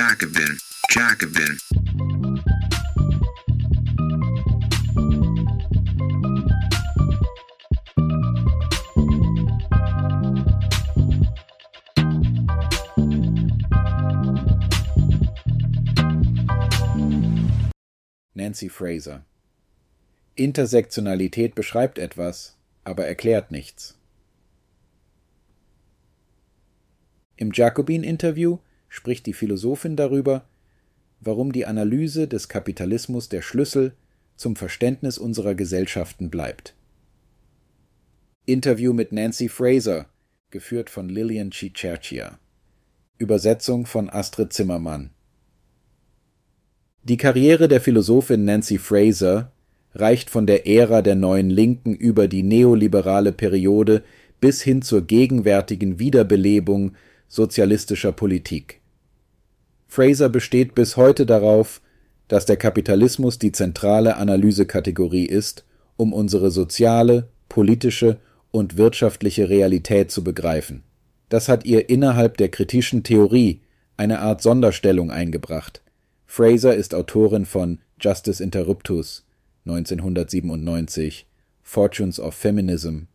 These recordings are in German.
Jacobin, Jacobin. Nancy Fraser Intersektionalität beschreibt etwas, aber erklärt nichts. Im Jacobin-Interview spricht die Philosophin darüber, warum die Analyse des Kapitalismus der Schlüssel zum Verständnis unserer Gesellschaften bleibt. Interview mit Nancy Fraser, geführt von Lillian Cicercia. Übersetzung von Astrid Zimmermann. Die Karriere der Philosophin Nancy Fraser reicht von der Ära der neuen Linken über die neoliberale Periode bis hin zur gegenwärtigen Wiederbelebung sozialistischer Politik. Fraser besteht bis heute darauf, dass der Kapitalismus die zentrale Analysekategorie ist, um unsere soziale, politische und wirtschaftliche Realität zu begreifen. Das hat ihr innerhalb der kritischen Theorie eine Art Sonderstellung eingebracht. Fraser ist Autorin von Justice Interruptus 1997, Fortunes of Feminism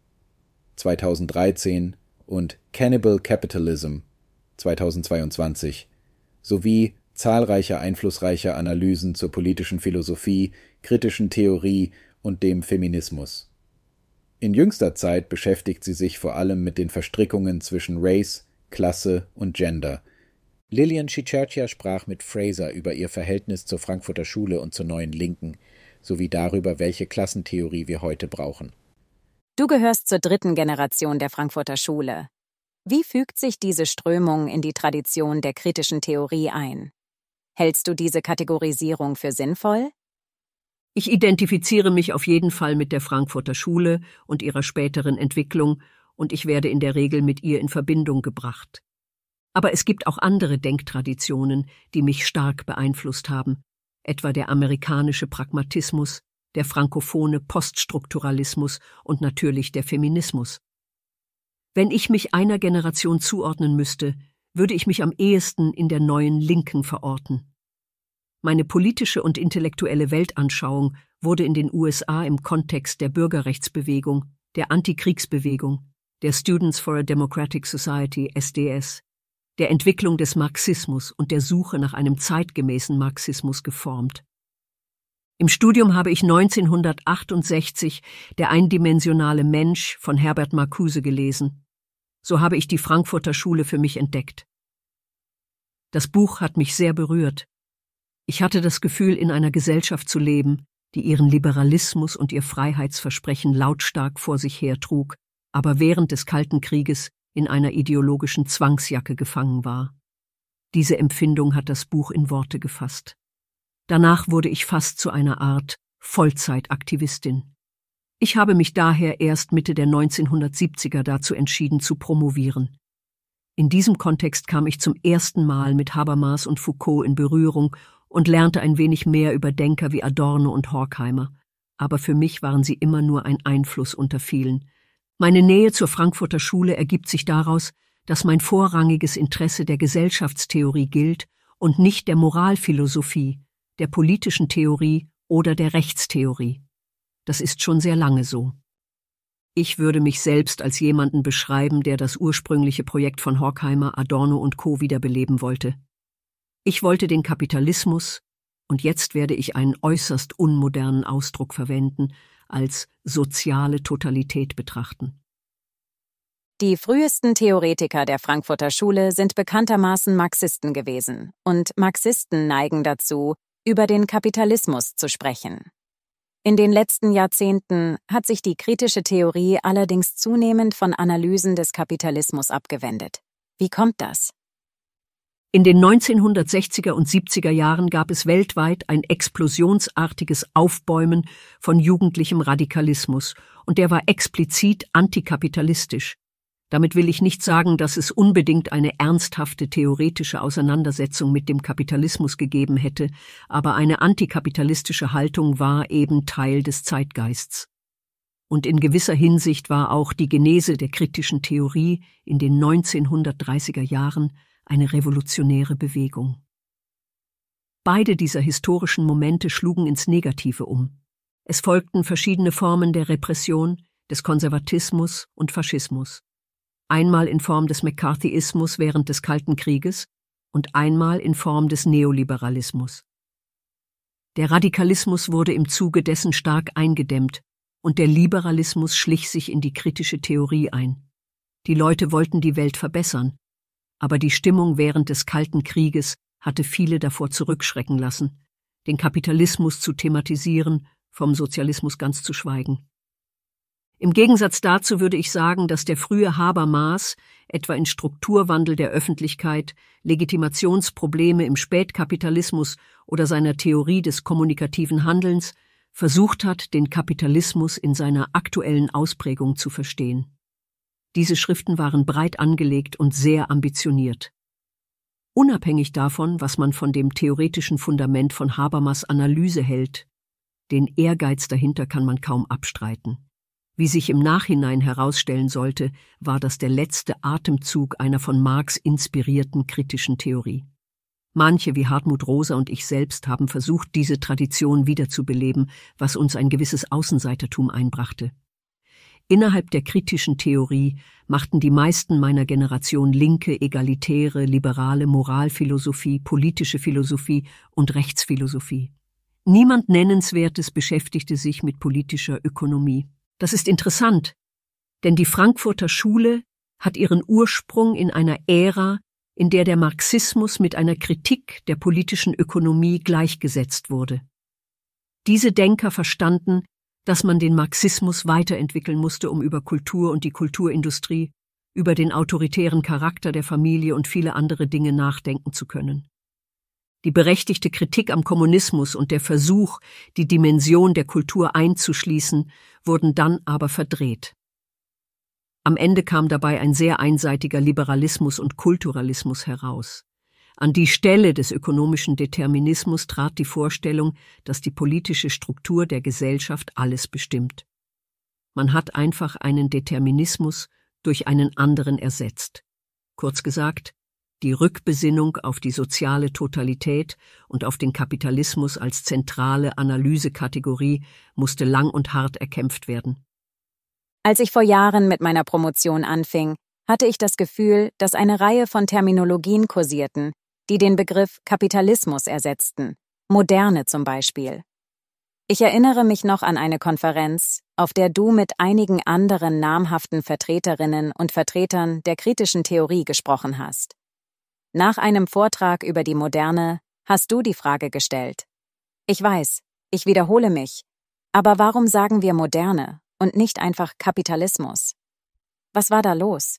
2013 und Cannibal Capitalism 2022 sowie zahlreicher einflussreicher Analysen zur politischen Philosophie, kritischen Theorie und dem Feminismus. In jüngster Zeit beschäftigt sie sich vor allem mit den Verstrickungen zwischen Race, Klasse und Gender. Lillian Cicercia sprach mit Fraser über ihr Verhältnis zur Frankfurter Schule und zur Neuen Linken sowie darüber, welche Klassentheorie wir heute brauchen. Du gehörst zur dritten Generation der Frankfurter Schule. Wie fügt sich diese Strömung in die Tradition der kritischen Theorie ein? Hältst du diese Kategorisierung für sinnvoll? Ich identifiziere mich auf jeden Fall mit der Frankfurter Schule und ihrer späteren Entwicklung, und ich werde in der Regel mit ihr in Verbindung gebracht. Aber es gibt auch andere Denktraditionen, die mich stark beeinflusst haben, etwa der amerikanische Pragmatismus, der frankophone Poststrukturalismus und natürlich der Feminismus. Wenn ich mich einer Generation zuordnen müsste, würde ich mich am ehesten in der neuen Linken verorten. Meine politische und intellektuelle Weltanschauung wurde in den USA im Kontext der Bürgerrechtsbewegung, der Antikriegsbewegung, der Students for a Democratic Society SDS, der Entwicklung des Marxismus und der Suche nach einem zeitgemäßen Marxismus geformt. Im Studium habe ich 1968 Der eindimensionale Mensch von Herbert Marcuse gelesen. So habe ich die Frankfurter Schule für mich entdeckt. Das Buch hat mich sehr berührt. Ich hatte das Gefühl, in einer Gesellschaft zu leben, die ihren Liberalismus und ihr Freiheitsversprechen lautstark vor sich hertrug, aber während des Kalten Krieges in einer ideologischen Zwangsjacke gefangen war. Diese Empfindung hat das Buch in Worte gefasst. Danach wurde ich fast zu einer Art Vollzeitaktivistin. Ich habe mich daher erst Mitte der 1970er dazu entschieden zu promovieren. In diesem Kontext kam ich zum ersten Mal mit Habermas und Foucault in Berührung und lernte ein wenig mehr über Denker wie Adorno und Horkheimer. Aber für mich waren sie immer nur ein Einfluss unter vielen. Meine Nähe zur Frankfurter Schule ergibt sich daraus, dass mein vorrangiges Interesse der Gesellschaftstheorie gilt und nicht der Moralphilosophie, der politischen Theorie oder der Rechtstheorie. Das ist schon sehr lange so. Ich würde mich selbst als jemanden beschreiben, der das ursprüngliche Projekt von Horkheimer, Adorno und Co. wiederbeleben wollte. Ich wollte den Kapitalismus, und jetzt werde ich einen äußerst unmodernen Ausdruck verwenden, als soziale Totalität betrachten. Die frühesten Theoretiker der Frankfurter Schule sind bekanntermaßen Marxisten gewesen, und Marxisten neigen dazu, über den Kapitalismus zu sprechen. In den letzten Jahrzehnten hat sich die kritische Theorie allerdings zunehmend von Analysen des Kapitalismus abgewendet. Wie kommt das? In den 1960er und 70er Jahren gab es weltweit ein explosionsartiges Aufbäumen von jugendlichem Radikalismus, und der war explizit antikapitalistisch, damit will ich nicht sagen, dass es unbedingt eine ernsthafte theoretische Auseinandersetzung mit dem Kapitalismus gegeben hätte, aber eine antikapitalistische Haltung war eben Teil des Zeitgeists. Und in gewisser Hinsicht war auch die Genese der kritischen Theorie in den 1930er Jahren eine revolutionäre Bewegung. Beide dieser historischen Momente schlugen ins Negative um. Es folgten verschiedene Formen der Repression, des Konservatismus und Faschismus. Einmal in Form des McCarthyismus während des Kalten Krieges und einmal in Form des Neoliberalismus. Der Radikalismus wurde im Zuge dessen stark eingedämmt und der Liberalismus schlich sich in die kritische Theorie ein. Die Leute wollten die Welt verbessern, aber die Stimmung während des Kalten Krieges hatte viele davor zurückschrecken lassen, den Kapitalismus zu thematisieren, vom Sozialismus ganz zu schweigen. Im Gegensatz dazu würde ich sagen, dass der frühe Habermas, etwa in Strukturwandel der Öffentlichkeit, Legitimationsprobleme im Spätkapitalismus oder seiner Theorie des kommunikativen Handelns, versucht hat, den Kapitalismus in seiner aktuellen Ausprägung zu verstehen. Diese Schriften waren breit angelegt und sehr ambitioniert. Unabhängig davon, was man von dem theoretischen Fundament von Habermas Analyse hält, den Ehrgeiz dahinter kann man kaum abstreiten. Wie sich im Nachhinein herausstellen sollte, war das der letzte Atemzug einer von Marx inspirierten kritischen Theorie. Manche wie Hartmut Rosa und ich selbst haben versucht, diese Tradition wiederzubeleben, was uns ein gewisses Außenseitertum einbrachte. Innerhalb der kritischen Theorie machten die meisten meiner Generation linke, egalitäre, liberale Moralphilosophie, politische Philosophie und Rechtsphilosophie. Niemand Nennenswertes beschäftigte sich mit politischer Ökonomie. Das ist interessant, denn die Frankfurter Schule hat ihren Ursprung in einer Ära, in der der Marxismus mit einer Kritik der politischen Ökonomie gleichgesetzt wurde. Diese Denker verstanden, dass man den Marxismus weiterentwickeln musste, um über Kultur und die Kulturindustrie, über den autoritären Charakter der Familie und viele andere Dinge nachdenken zu können. Die berechtigte Kritik am Kommunismus und der Versuch, die Dimension der Kultur einzuschließen, wurden dann aber verdreht. Am Ende kam dabei ein sehr einseitiger Liberalismus und Kulturalismus heraus. An die Stelle des ökonomischen Determinismus trat die Vorstellung, dass die politische Struktur der Gesellschaft alles bestimmt. Man hat einfach einen Determinismus durch einen anderen ersetzt. Kurz gesagt, die Rückbesinnung auf die soziale Totalität und auf den Kapitalismus als zentrale Analysekategorie musste lang und hart erkämpft werden. Als ich vor Jahren mit meiner Promotion anfing, hatte ich das Gefühl, dass eine Reihe von Terminologien kursierten, die den Begriff Kapitalismus ersetzten, Moderne zum Beispiel. Ich erinnere mich noch an eine Konferenz, auf der du mit einigen anderen namhaften Vertreterinnen und Vertretern der kritischen Theorie gesprochen hast. Nach einem Vortrag über die Moderne hast du die Frage gestellt. Ich weiß, ich wiederhole mich, aber warum sagen wir Moderne und nicht einfach Kapitalismus? Was war da los?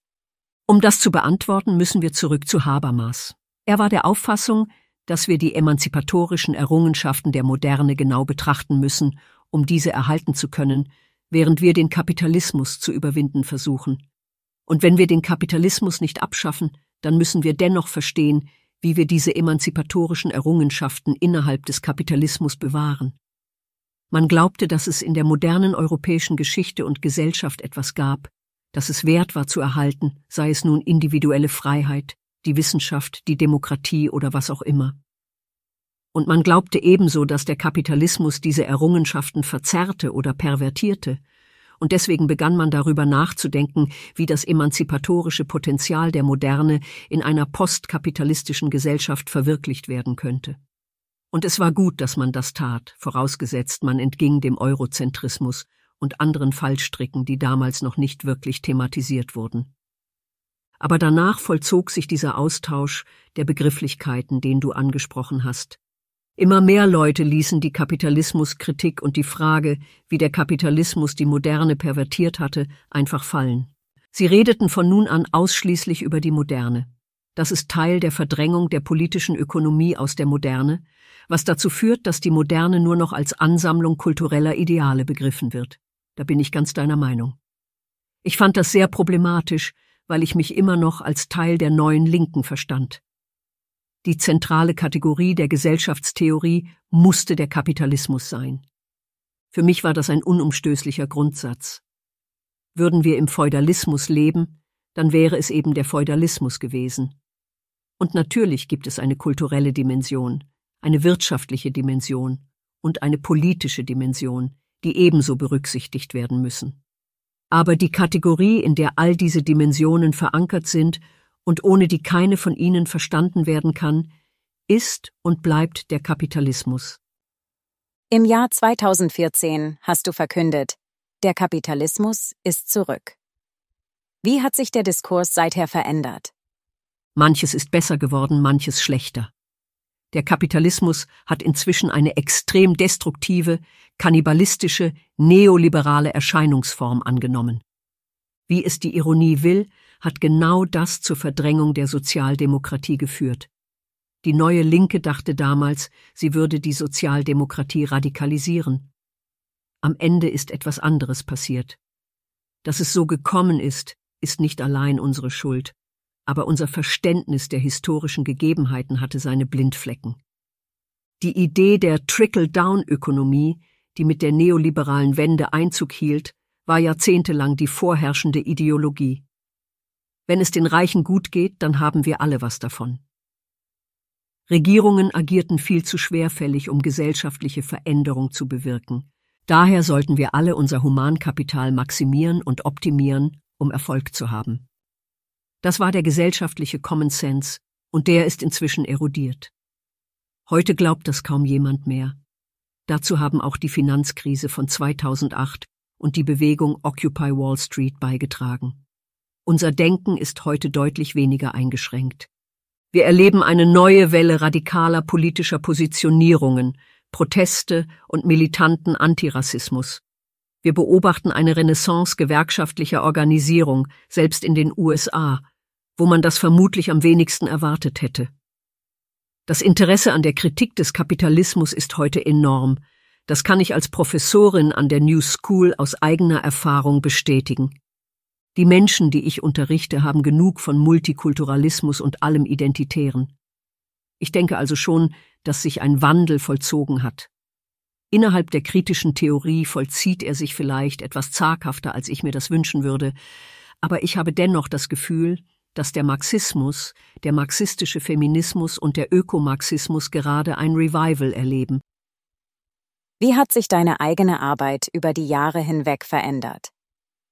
Um das zu beantworten, müssen wir zurück zu Habermas. Er war der Auffassung, dass wir die emanzipatorischen Errungenschaften der Moderne genau betrachten müssen, um diese erhalten zu können, während wir den Kapitalismus zu überwinden versuchen. Und wenn wir den Kapitalismus nicht abschaffen, dann müssen wir dennoch verstehen, wie wir diese emanzipatorischen Errungenschaften innerhalb des Kapitalismus bewahren. Man glaubte, dass es in der modernen europäischen Geschichte und Gesellschaft etwas gab, das es wert war zu erhalten, sei es nun individuelle Freiheit, die Wissenschaft, die Demokratie oder was auch immer. Und man glaubte ebenso, dass der Kapitalismus diese Errungenschaften verzerrte oder pervertierte, und deswegen begann man darüber nachzudenken, wie das emanzipatorische Potenzial der Moderne in einer postkapitalistischen Gesellschaft verwirklicht werden könnte. Und es war gut, dass man das tat, vorausgesetzt man entging dem Eurozentrismus und anderen Fallstricken, die damals noch nicht wirklich thematisiert wurden. Aber danach vollzog sich dieser Austausch der Begrifflichkeiten, den du angesprochen hast. Immer mehr Leute ließen die Kapitalismuskritik und die Frage, wie der Kapitalismus die Moderne pervertiert hatte, einfach fallen. Sie redeten von nun an ausschließlich über die Moderne. Das ist Teil der Verdrängung der politischen Ökonomie aus der Moderne, was dazu führt, dass die Moderne nur noch als Ansammlung kultureller Ideale begriffen wird. Da bin ich ganz deiner Meinung. Ich fand das sehr problematisch, weil ich mich immer noch als Teil der neuen Linken verstand. Die zentrale Kategorie der Gesellschaftstheorie musste der Kapitalismus sein. Für mich war das ein unumstößlicher Grundsatz. Würden wir im Feudalismus leben, dann wäre es eben der Feudalismus gewesen. Und natürlich gibt es eine kulturelle Dimension, eine wirtschaftliche Dimension und eine politische Dimension, die ebenso berücksichtigt werden müssen. Aber die Kategorie, in der all diese Dimensionen verankert sind und ohne die keine von ihnen verstanden werden kann, ist und bleibt der Kapitalismus. Im Jahr 2014 hast du verkündet, der Kapitalismus ist zurück. Wie hat sich der Diskurs seither verändert? Manches ist besser geworden, manches schlechter. Der Kapitalismus hat inzwischen eine extrem destruktive, kannibalistische, neoliberale Erscheinungsform angenommen. Wie es die Ironie will, hat genau das zur Verdrängung der Sozialdemokratie geführt. Die neue Linke dachte damals, sie würde die Sozialdemokratie radikalisieren. Am Ende ist etwas anderes passiert. Dass es so gekommen ist, ist nicht allein unsere Schuld aber unser Verständnis der historischen Gegebenheiten hatte seine Blindflecken. Die Idee der Trickle-Down-Ökonomie, die mit der neoliberalen Wende Einzug hielt, war jahrzehntelang die vorherrschende Ideologie. Wenn es den Reichen gut geht, dann haben wir alle was davon. Regierungen agierten viel zu schwerfällig, um gesellschaftliche Veränderung zu bewirken. Daher sollten wir alle unser Humankapital maximieren und optimieren, um Erfolg zu haben. Das war der gesellschaftliche Common Sense, und der ist inzwischen erodiert. Heute glaubt das kaum jemand mehr. Dazu haben auch die Finanzkrise von 2008 und die Bewegung Occupy Wall Street beigetragen. Unser Denken ist heute deutlich weniger eingeschränkt. Wir erleben eine neue Welle radikaler politischer Positionierungen, Proteste und militanten Antirassismus. Wir beobachten eine Renaissance gewerkschaftlicher Organisierung, selbst in den USA, wo man das vermutlich am wenigsten erwartet hätte. Das Interesse an der Kritik des Kapitalismus ist heute enorm. Das kann ich als Professorin an der New School aus eigener Erfahrung bestätigen. Die Menschen, die ich unterrichte, haben genug von Multikulturalismus und allem Identitären. Ich denke also schon, dass sich ein Wandel vollzogen hat. Innerhalb der kritischen Theorie vollzieht er sich vielleicht etwas zaghafter, als ich mir das wünschen würde, aber ich habe dennoch das Gefühl, dass der Marxismus, der marxistische Feminismus und der Ökomarxismus gerade ein Revival erleben. Wie hat sich deine eigene Arbeit über die Jahre hinweg verändert?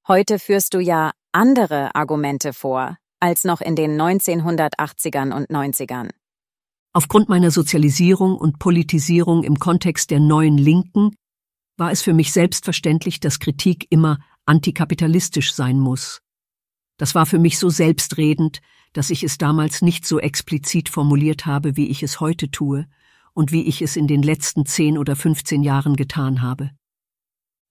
Heute führst du ja andere Argumente vor als noch in den 1980ern und 90ern. Aufgrund meiner Sozialisierung und Politisierung im Kontext der neuen Linken war es für mich selbstverständlich, dass Kritik immer antikapitalistisch sein muss. Das war für mich so selbstredend, dass ich es damals nicht so explizit formuliert habe, wie ich es heute tue und wie ich es in den letzten zehn oder fünfzehn Jahren getan habe.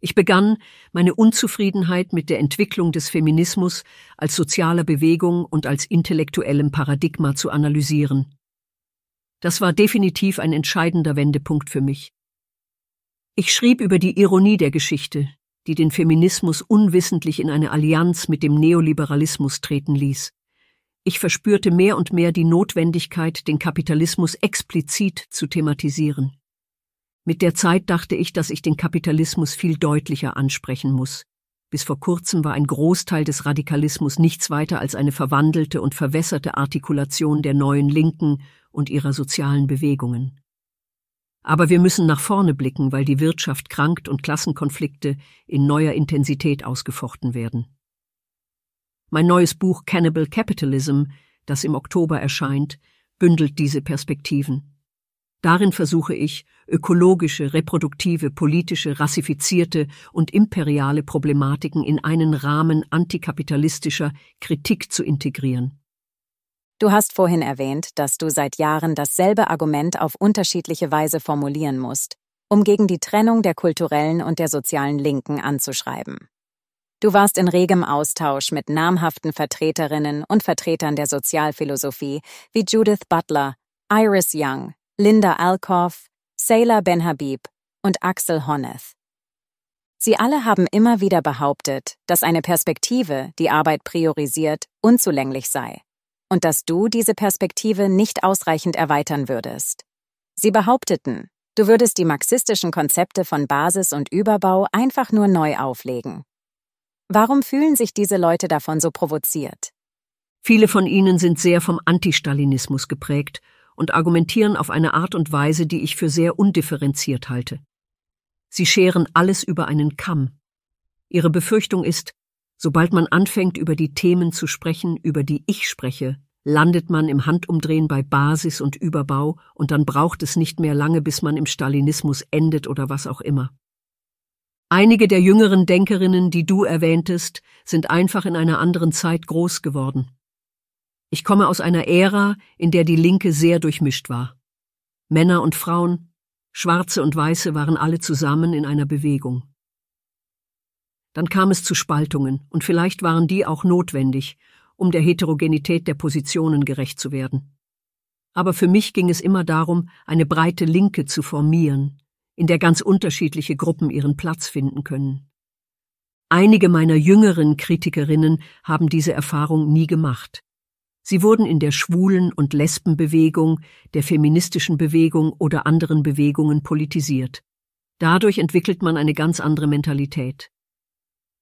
Ich begann, meine Unzufriedenheit mit der Entwicklung des Feminismus als sozialer Bewegung und als intellektuellem Paradigma zu analysieren. Das war definitiv ein entscheidender Wendepunkt für mich. Ich schrieb über die Ironie der Geschichte, die den Feminismus unwissentlich in eine Allianz mit dem Neoliberalismus treten ließ. Ich verspürte mehr und mehr die Notwendigkeit, den Kapitalismus explizit zu thematisieren. Mit der Zeit dachte ich, dass ich den Kapitalismus viel deutlicher ansprechen muss. Bis vor kurzem war ein Großteil des Radikalismus nichts weiter als eine verwandelte und verwässerte Artikulation der neuen Linken und ihrer sozialen Bewegungen. Aber wir müssen nach vorne blicken, weil die Wirtschaft krankt und Klassenkonflikte in neuer Intensität ausgefochten werden. Mein neues Buch Cannibal Capitalism, das im Oktober erscheint, bündelt diese Perspektiven. Darin versuche ich, ökologische, reproduktive, politische, rassifizierte und imperiale Problematiken in einen Rahmen antikapitalistischer Kritik zu integrieren. Du hast vorhin erwähnt, dass du seit Jahren dasselbe Argument auf unterschiedliche Weise formulieren musst, um gegen die Trennung der kulturellen und der sozialen Linken anzuschreiben. Du warst in regem Austausch mit namhaften Vertreterinnen und Vertretern der Sozialphilosophie wie Judith Butler, Iris Young, Linda Alcoff, Sailor Ben Habib und Axel Honneth. Sie alle haben immer wieder behauptet, dass eine Perspektive, die Arbeit priorisiert, unzulänglich sei und dass du diese Perspektive nicht ausreichend erweitern würdest. Sie behaupteten, du würdest die marxistischen Konzepte von Basis und Überbau einfach nur neu auflegen. Warum fühlen sich diese Leute davon so provoziert? Viele von ihnen sind sehr vom Antistalinismus geprägt und argumentieren auf eine Art und Weise, die ich für sehr undifferenziert halte. Sie scheren alles über einen Kamm. Ihre Befürchtung ist, sobald man anfängt, über die Themen zu sprechen, über die ich spreche, landet man im Handumdrehen bei Basis und Überbau, und dann braucht es nicht mehr lange, bis man im Stalinismus endet oder was auch immer. Einige der jüngeren Denkerinnen, die du erwähntest, sind einfach in einer anderen Zeit groß geworden. Ich komme aus einer Ära, in der die Linke sehr durchmischt war. Männer und Frauen, Schwarze und Weiße waren alle zusammen in einer Bewegung. Dann kam es zu Spaltungen, und vielleicht waren die auch notwendig, um der Heterogenität der Positionen gerecht zu werden. Aber für mich ging es immer darum, eine breite Linke zu formieren, in der ganz unterschiedliche Gruppen ihren Platz finden können. Einige meiner jüngeren Kritikerinnen haben diese Erfahrung nie gemacht. Sie wurden in der schwulen und Lesbenbewegung, der feministischen Bewegung oder anderen Bewegungen politisiert. Dadurch entwickelt man eine ganz andere Mentalität.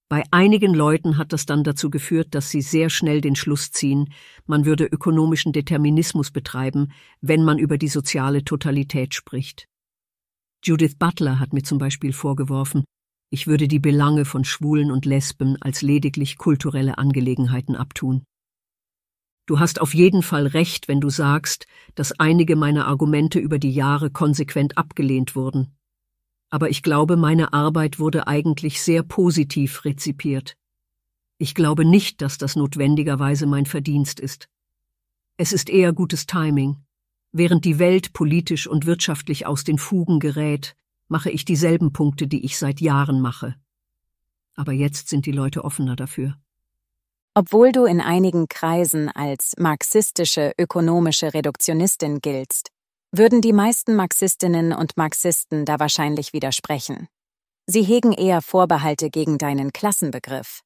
Bei einigen Leuten hat das dann dazu geführt, dass sie sehr schnell den Schluss ziehen, man würde ökonomischen Determinismus betreiben, wenn man über die soziale Totalität spricht. Judith Butler hat mir zum Beispiel vorgeworfen, ich würde die Belange von Schwulen und Lesben als lediglich kulturelle Angelegenheiten abtun. Du hast auf jeden Fall recht, wenn du sagst, dass einige meiner Argumente über die Jahre konsequent abgelehnt wurden. Aber ich glaube, meine Arbeit wurde eigentlich sehr positiv rezipiert. Ich glaube nicht, dass das notwendigerweise mein Verdienst ist. Es ist eher gutes Timing. Während die Welt politisch und wirtschaftlich aus den Fugen gerät, mache ich dieselben Punkte, die ich seit Jahren mache. Aber jetzt sind die Leute offener dafür. Obwohl du in einigen Kreisen als marxistische ökonomische Reduktionistin giltst, würden die meisten Marxistinnen und Marxisten da wahrscheinlich widersprechen. Sie hegen eher Vorbehalte gegen deinen Klassenbegriff.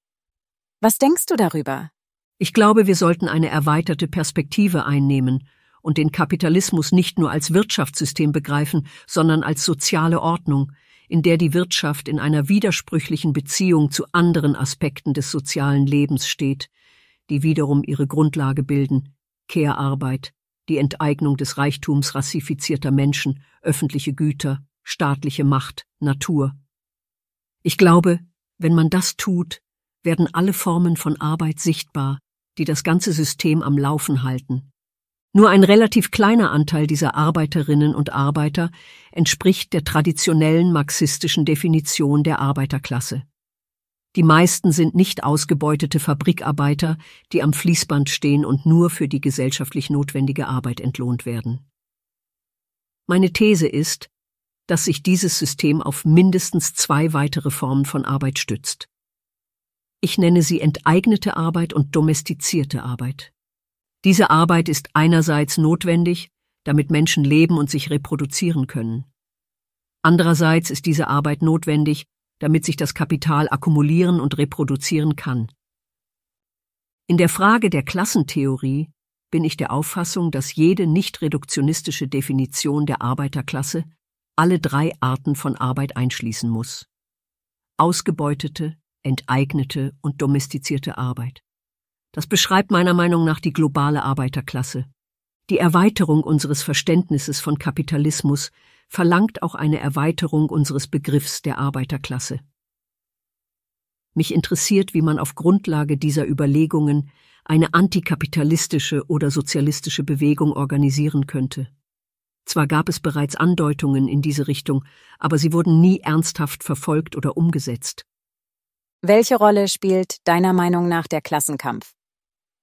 Was denkst du darüber? Ich glaube, wir sollten eine erweiterte Perspektive einnehmen und den Kapitalismus nicht nur als Wirtschaftssystem begreifen, sondern als soziale Ordnung, in der die Wirtschaft in einer widersprüchlichen Beziehung zu anderen Aspekten des sozialen Lebens steht, die wiederum ihre Grundlage bilden Kehrarbeit, die Enteignung des Reichtums rassifizierter Menschen, öffentliche Güter, staatliche Macht, Natur. Ich glaube, wenn man das tut, werden alle Formen von Arbeit sichtbar, die das ganze System am Laufen halten. Nur ein relativ kleiner Anteil dieser Arbeiterinnen und Arbeiter entspricht der traditionellen marxistischen Definition der Arbeiterklasse. Die meisten sind nicht ausgebeutete Fabrikarbeiter, die am Fließband stehen und nur für die gesellschaftlich notwendige Arbeit entlohnt werden. Meine These ist, dass sich dieses System auf mindestens zwei weitere Formen von Arbeit stützt. Ich nenne sie enteignete Arbeit und domestizierte Arbeit. Diese Arbeit ist einerseits notwendig, damit Menschen leben und sich reproduzieren können. Andererseits ist diese Arbeit notwendig, damit sich das Kapital akkumulieren und reproduzieren kann. In der Frage der Klassentheorie bin ich der Auffassung, dass jede nicht reduktionistische Definition der Arbeiterklasse alle drei Arten von Arbeit einschließen muss. Ausgebeutete, enteignete und domestizierte Arbeit. Das beschreibt meiner Meinung nach die globale Arbeiterklasse. Die Erweiterung unseres Verständnisses von Kapitalismus verlangt auch eine Erweiterung unseres Begriffs der Arbeiterklasse. Mich interessiert, wie man auf Grundlage dieser Überlegungen eine antikapitalistische oder sozialistische Bewegung organisieren könnte. Zwar gab es bereits Andeutungen in diese Richtung, aber sie wurden nie ernsthaft verfolgt oder umgesetzt. Welche Rolle spielt deiner Meinung nach der Klassenkampf?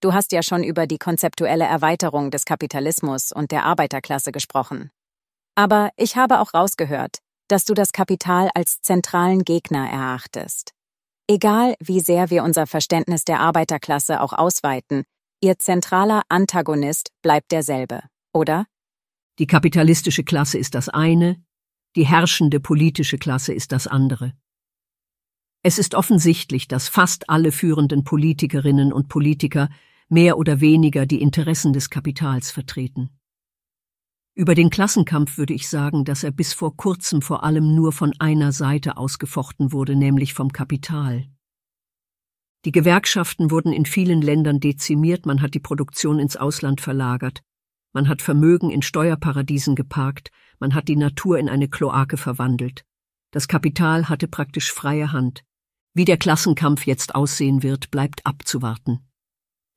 Du hast ja schon über die konzeptuelle Erweiterung des Kapitalismus und der Arbeiterklasse gesprochen. Aber ich habe auch rausgehört, dass du das Kapital als zentralen Gegner erachtest. Egal, wie sehr wir unser Verständnis der Arbeiterklasse auch ausweiten, ihr zentraler Antagonist bleibt derselbe, oder? Die kapitalistische Klasse ist das eine, die herrschende politische Klasse ist das andere. Es ist offensichtlich, dass fast alle führenden Politikerinnen und Politiker mehr oder weniger die Interessen des Kapitals vertreten. Über den Klassenkampf würde ich sagen, dass er bis vor kurzem vor allem nur von einer Seite ausgefochten wurde, nämlich vom Kapital. Die Gewerkschaften wurden in vielen Ländern dezimiert, man hat die Produktion ins Ausland verlagert. Man hat Vermögen in Steuerparadiesen geparkt, man hat die Natur in eine Kloake verwandelt. Das Kapital hatte praktisch freie Hand. Wie der Klassenkampf jetzt aussehen wird, bleibt abzuwarten.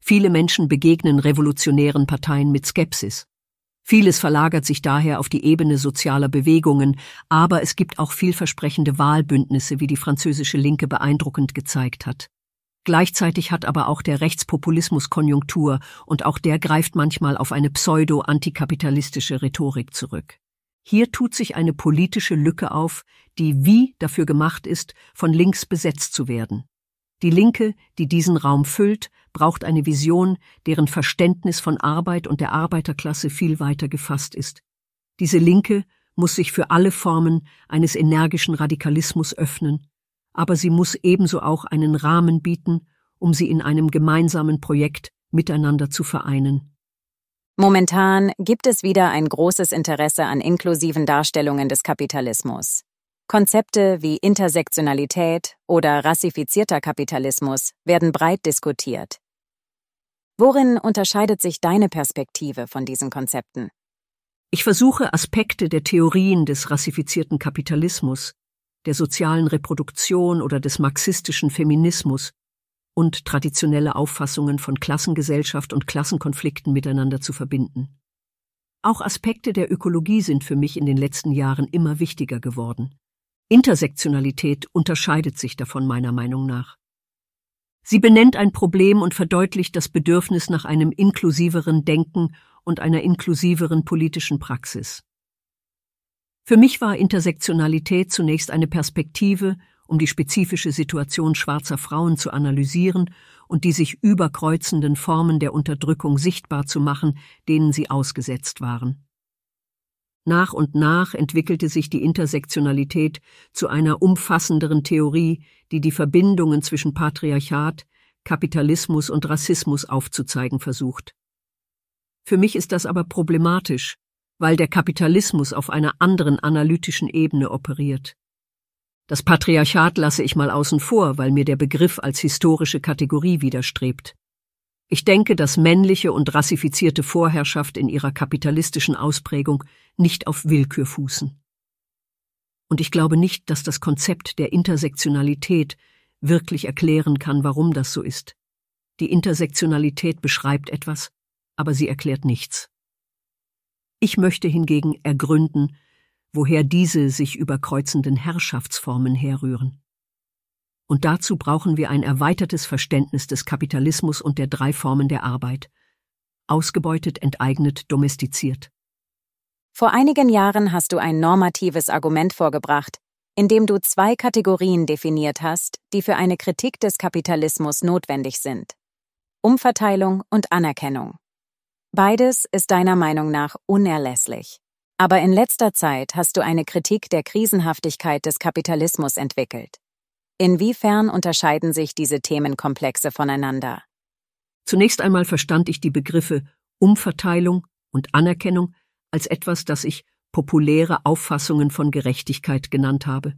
Viele Menschen begegnen revolutionären Parteien mit Skepsis. Vieles verlagert sich daher auf die Ebene sozialer Bewegungen, aber es gibt auch vielversprechende Wahlbündnisse, wie die französische Linke beeindruckend gezeigt hat. Gleichzeitig hat aber auch der Rechtspopulismus Konjunktur und auch der greift manchmal auf eine pseudo-antikapitalistische Rhetorik zurück. Hier tut sich eine politische Lücke auf, die wie dafür gemacht ist, von links besetzt zu werden. Die Linke, die diesen Raum füllt, braucht eine Vision, deren Verständnis von Arbeit und der Arbeiterklasse viel weiter gefasst ist. Diese Linke muss sich für alle Formen eines energischen Radikalismus öffnen, aber sie muss ebenso auch einen Rahmen bieten, um sie in einem gemeinsamen Projekt miteinander zu vereinen. Momentan gibt es wieder ein großes Interesse an inklusiven Darstellungen des Kapitalismus. Konzepte wie Intersektionalität oder rassifizierter Kapitalismus werden breit diskutiert. Worin unterscheidet sich deine Perspektive von diesen Konzepten? Ich versuche Aspekte der Theorien des rassifizierten Kapitalismus, der sozialen Reproduktion oder des marxistischen Feminismus und traditionelle Auffassungen von Klassengesellschaft und Klassenkonflikten miteinander zu verbinden. Auch Aspekte der Ökologie sind für mich in den letzten Jahren immer wichtiger geworden. Intersektionalität unterscheidet sich davon meiner Meinung nach. Sie benennt ein Problem und verdeutlicht das Bedürfnis nach einem inklusiveren Denken und einer inklusiveren politischen Praxis. Für mich war Intersektionalität zunächst eine Perspektive um die spezifische Situation schwarzer Frauen zu analysieren und die sich überkreuzenden Formen der Unterdrückung sichtbar zu machen, denen sie ausgesetzt waren. Nach und nach entwickelte sich die Intersektionalität zu einer umfassenderen Theorie, die die Verbindungen zwischen Patriarchat, Kapitalismus und Rassismus aufzuzeigen versucht. Für mich ist das aber problematisch, weil der Kapitalismus auf einer anderen analytischen Ebene operiert. Das Patriarchat lasse ich mal außen vor, weil mir der Begriff als historische Kategorie widerstrebt. Ich denke, dass männliche und rassifizierte Vorherrschaft in ihrer kapitalistischen Ausprägung nicht auf Willkür fußen. Und ich glaube nicht, dass das Konzept der Intersektionalität wirklich erklären kann, warum das so ist. Die Intersektionalität beschreibt etwas, aber sie erklärt nichts. Ich möchte hingegen ergründen, woher diese sich überkreuzenden Herrschaftsformen herrühren. Und dazu brauchen wir ein erweitertes Verständnis des Kapitalismus und der drei Formen der Arbeit. Ausgebeutet, enteignet, domestiziert. Vor einigen Jahren hast du ein normatives Argument vorgebracht, indem du zwei Kategorien definiert hast, die für eine Kritik des Kapitalismus notwendig sind. Umverteilung und Anerkennung. Beides ist deiner Meinung nach unerlässlich. Aber in letzter Zeit hast du eine Kritik der Krisenhaftigkeit des Kapitalismus entwickelt. Inwiefern unterscheiden sich diese Themenkomplexe voneinander? Zunächst einmal verstand ich die Begriffe Umverteilung und Anerkennung als etwas, das ich populäre Auffassungen von Gerechtigkeit genannt habe.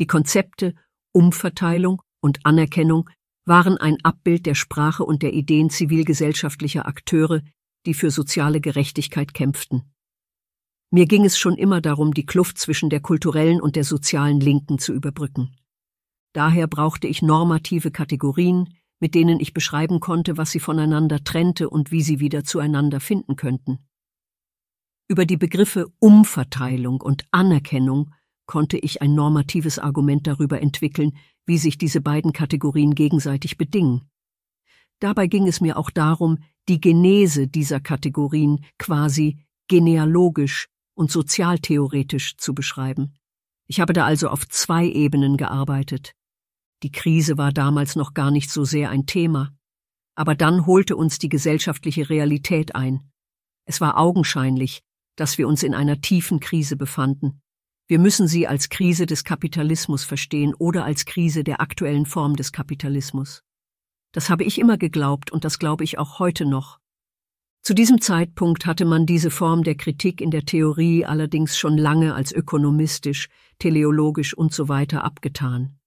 Die Konzepte Umverteilung und Anerkennung waren ein Abbild der Sprache und der Ideen zivilgesellschaftlicher Akteure, die für soziale Gerechtigkeit kämpften. Mir ging es schon immer darum, die Kluft zwischen der kulturellen und der sozialen Linken zu überbrücken. Daher brauchte ich normative Kategorien, mit denen ich beschreiben konnte, was sie voneinander trennte und wie sie wieder zueinander finden könnten. Über die Begriffe Umverteilung und Anerkennung konnte ich ein normatives Argument darüber entwickeln, wie sich diese beiden Kategorien gegenseitig bedingen. Dabei ging es mir auch darum, die Genese dieser Kategorien quasi genealogisch und sozialtheoretisch zu beschreiben. Ich habe da also auf zwei Ebenen gearbeitet. Die Krise war damals noch gar nicht so sehr ein Thema, aber dann holte uns die gesellschaftliche Realität ein. Es war augenscheinlich, dass wir uns in einer tiefen Krise befanden. Wir müssen sie als Krise des Kapitalismus verstehen oder als Krise der aktuellen Form des Kapitalismus. Das habe ich immer geglaubt und das glaube ich auch heute noch. Zu diesem Zeitpunkt hatte man diese Form der Kritik in der Theorie allerdings schon lange als ökonomistisch, teleologisch und so weiter abgetan.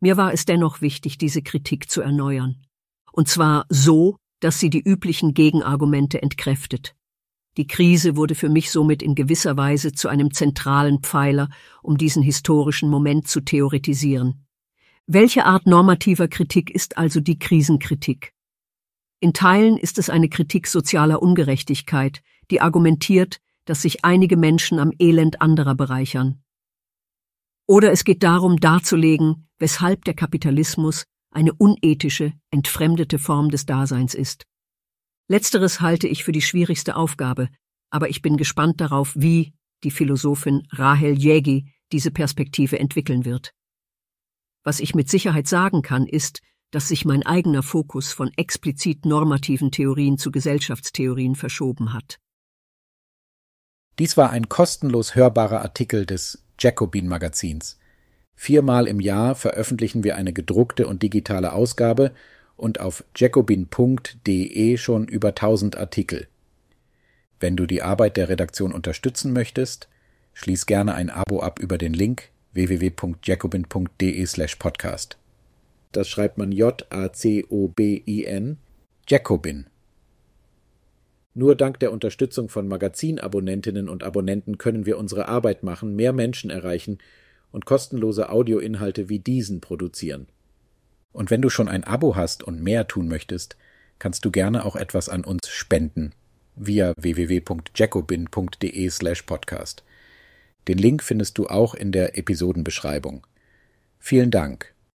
Mir war es dennoch wichtig, diese Kritik zu erneuern. Und zwar so, dass sie die üblichen Gegenargumente entkräftet. Die Krise wurde für mich somit in gewisser Weise zu einem zentralen Pfeiler, um diesen historischen Moment zu theoretisieren. Welche Art normativer Kritik ist also die Krisenkritik? In Teilen ist es eine Kritik sozialer Ungerechtigkeit, die argumentiert, dass sich einige Menschen am Elend anderer bereichern. Oder es geht darum darzulegen, weshalb der Kapitalismus eine unethische, entfremdete Form des Daseins ist. Letzteres halte ich für die schwierigste Aufgabe, aber ich bin gespannt darauf, wie die Philosophin Rahel Jägi diese Perspektive entwickeln wird. Was ich mit Sicherheit sagen kann, ist, dass sich mein eigener Fokus von explizit normativen Theorien zu Gesellschaftstheorien verschoben hat. Dies war ein kostenlos hörbarer Artikel des Jacobin Magazins. Viermal im Jahr veröffentlichen wir eine gedruckte und digitale Ausgabe und auf jacobin.de schon über 1000 Artikel. Wenn du die Arbeit der Redaktion unterstützen möchtest, schließ gerne ein Abo ab über den Link www.jacobin.de/podcast. Das schreibt man J-A-C-O-B-I-N, Jacobin. Nur dank der Unterstützung von Magazinabonnentinnen und Abonnenten können wir unsere Arbeit machen, mehr Menschen erreichen und kostenlose Audioinhalte wie diesen produzieren. Und wenn du schon ein Abo hast und mehr tun möchtest, kannst du gerne auch etwas an uns spenden via www.jacobin.de/podcast. Den Link findest du auch in der Episodenbeschreibung. Vielen Dank.